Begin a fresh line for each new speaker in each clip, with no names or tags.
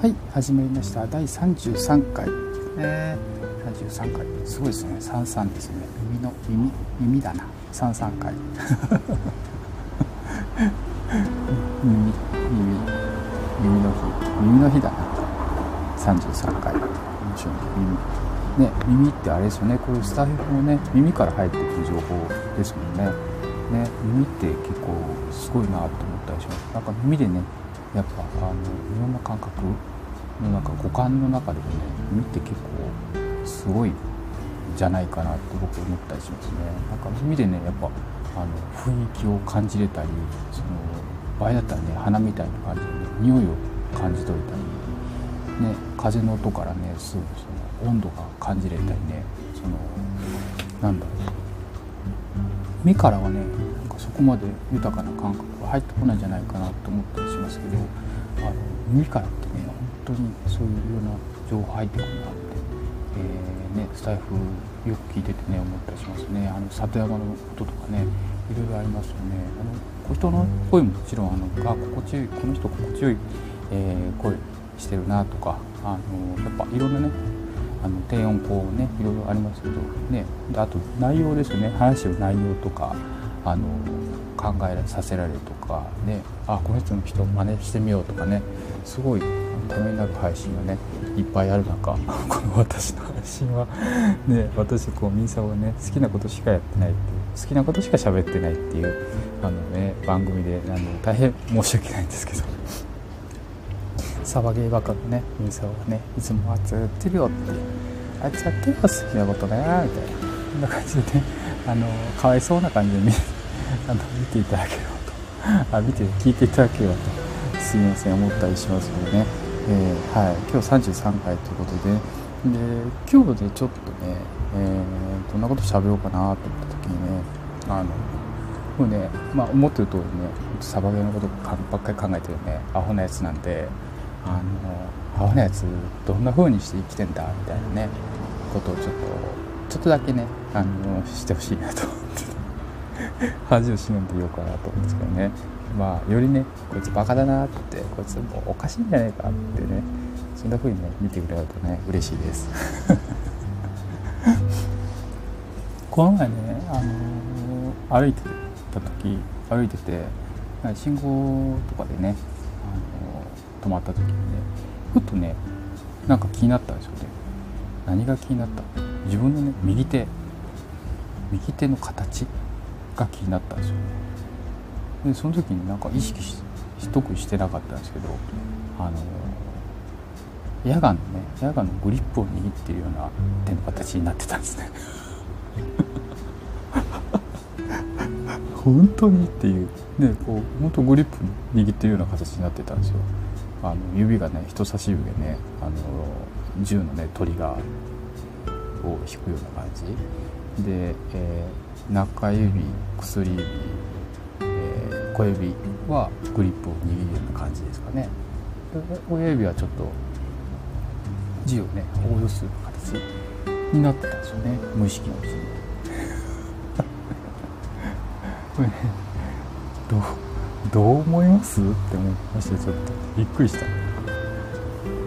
始まりました。第33回。ね。33回。すごいですね。33ですね。耳の耳耳だな。33回。耳耳耳の日。耳の日だな。33回。面白い耳。ね耳ってあれですよね。これスタイフもね耳から入ってくる情報ですもんね。ね耳って結構すごいなと思ったりします。なんか耳でねやっぱあのいろんな感覚のなんか五感の中でもね耳って結構すごいじゃないかなって僕思ったりしますね。なんか耳でねやっぱあの雰囲気を感じれたりその場合だったらね鼻みたいな感じで、ね、匂いを感じ取れたり、ね、風の音からねすぐその温度が感じれたりねそのなんだろう。目からはねなんかそこまで豊かな感覚が入ってこないんじゃないかなと思ったりしますけどあの耳からってね当にそういうような情報入ってくるなって、えー、ね、スタイフよく聞いててね思ったりしますね。あの里山のこととかねいろいろありますよね。あの人の声ももちろんあのあ心地よいこの人心地よい、えー、声してるなとかあのやっぱいろんなねあの低音こうねいろいろありますけどねあと内容ですよね。話してる内容とかあの考えさせられるとかねあこの人の人を真似してみようとかねすごいためになる配信がねいっぱいある中 この私の配信はね私こうみんさをね好きなことしかやってないっていう好きなことしか喋ってないっていうあのね番組であの大変申し訳ないんですけど。サバゲーバカのねミサはねいつもあいつやってるよって。あいつやってるよ好きなことねみたいな。こんな感じでねあのかわいそうな感じで見 あの見ていただければと。あ見て聞いていただければと。すみません思ったりしますのでね、えー、はい。今日33回ということで。で今日でちょっとね、えー、どんなこと喋ろうかなと思った時にねあのもうね、まあ、思ってる通りねサバゲーのことばっかり考えてるねアホなやつなんであのアホなやつどんな風にして生きてんだみたいなねことをちょっとちょっとだけねあのしてほしいなと。思って恥を忍んで言おうかなと思うんですけどね。まあよりねこいつバカだなってこいつもうおかしいんじゃないかってね。そんな風にね見てくれるとね嬉しいです。この前ねあの歩いてた時歩いてて信号とかでね止まった時にねふっとねなんか気になったんですよね何が気になった？自分のね右手。右手の形が気になったんですよ。ねでその時になんか意識し特にしてなかったんですけどあのヤガのねヤガのグリップを握ってるような手の形になってたんですね。本当にっていう。ねこう本当グリップ握ってるような形になってたんですよ。あの指がね人差し指でねあの銃のねトリガーを引くような感じ。で、えー、中指薬指、えー、小指はグリップを握るような感じですかね。親指はちょっと字をね応用する形になってたんですよね。無意識のうちに。これねどうどう思います？って思いましてちょっとびっくりした。で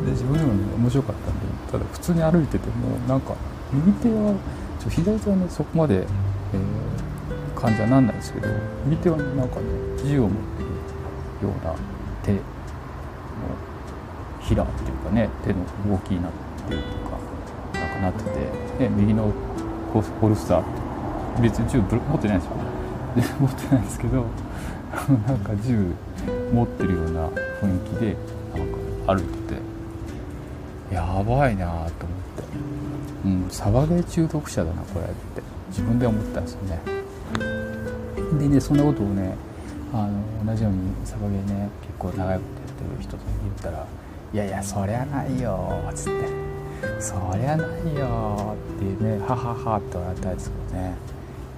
自分でもね面白かった。ただ普通に歩いててもなんか右手はちょ左手はねそこまで、えー、感じはなんないですけど右手はねなんかね銃を持ってるような手のひらっていうかね手の動きになってるとかなんかなってて、ね、右のホルスターって別に銃持ってないですよね。で 持ってないですけど なんか銃持ってるような雰囲気でなんか歩いててやばいなと思って。うんサバゲー中毒者だなこれって。自分で思ったんですよね。でねそんなことをねあの同じようにサバゲーね結構長いことやってる人と言ったら「いやいやそりゃないよ」っつって「そりゃないよ」っていうね「ははは」って笑ったんですけどね。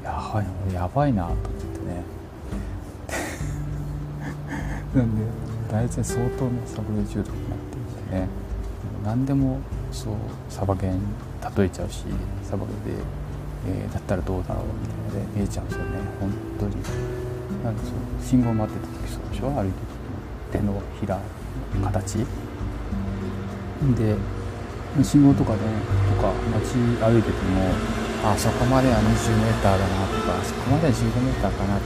やばいなやばいなと思ってね。なんで大体相当ねサバゲー中毒になっていてね。何でもそうサバゲーに例えちゃうしサバゲーで、えー、だったらどうだろうみたいなので見えちゃうんですよね。本当に。なんかそう信号待ってた時そうでしょ？歩いて手のひら形。で信号とかねとか街歩いててもあそこまでは 20m だなとかあそこまでは 15m かな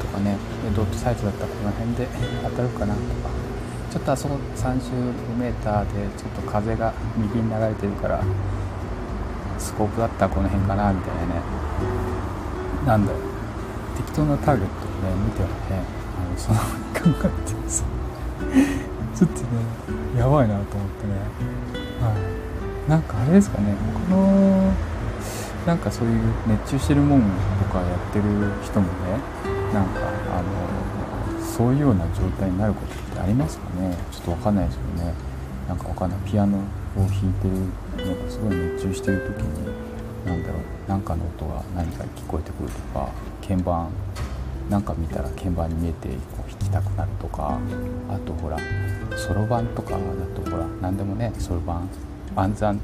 とかね。ドットサイズだったらこの辺で当たるかなとか。ちょっとあそこ 35m でちょっと風が右に流れてるからスコープだったらこの辺かなみたいなね。なんだろう。適当なターゲットをね見てはね。あのその考えてさ。ちょっとねやばいなと思ってね。はい。なんかあれですかね。このなんかそういう熱中してるもんとかやってる人もねなんかあのそういうような状態になることってありますかね。ちょっと分かんないですよね。なんか分かんない。ピアノを弾いてるのがすごい熱中してる時に何だろう。何かの音が何か聞こえてくるとか鍵盤なんか見たら鍵盤に見えてこう弾きたくなるとかあとほらそろばんとかだとほら何でもねそろばん暗算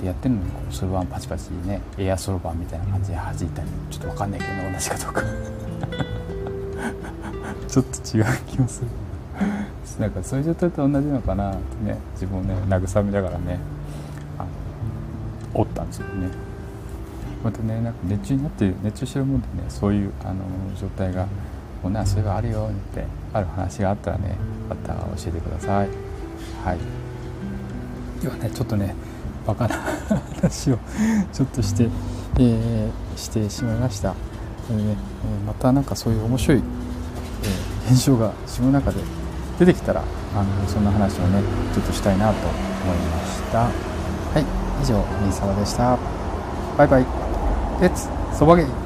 でやってるのにそろばんパチパチねエアそろばんみたいな感じで弾いたりちょっと分かんないけど同じかどうか。ちょっと違う気もする。なんかそういう状態と同じのかなってね自分をね慰めながらねあのおったんですよね。またねなんか熱中になって熱中してるもんでねそういうあの状態がもうなそういうのあるよってある話があったらねまた教えてください。はい。ではねちょっとねバカな 話をちょっとして、えー、してしまいました、えーね、またなんかそういう面白い、えー、現象が自分の中で出てきたらあのそんな話をねちょっとしたいなと思いました。はい以上みさわでした。バイバイ。レッツそばげ。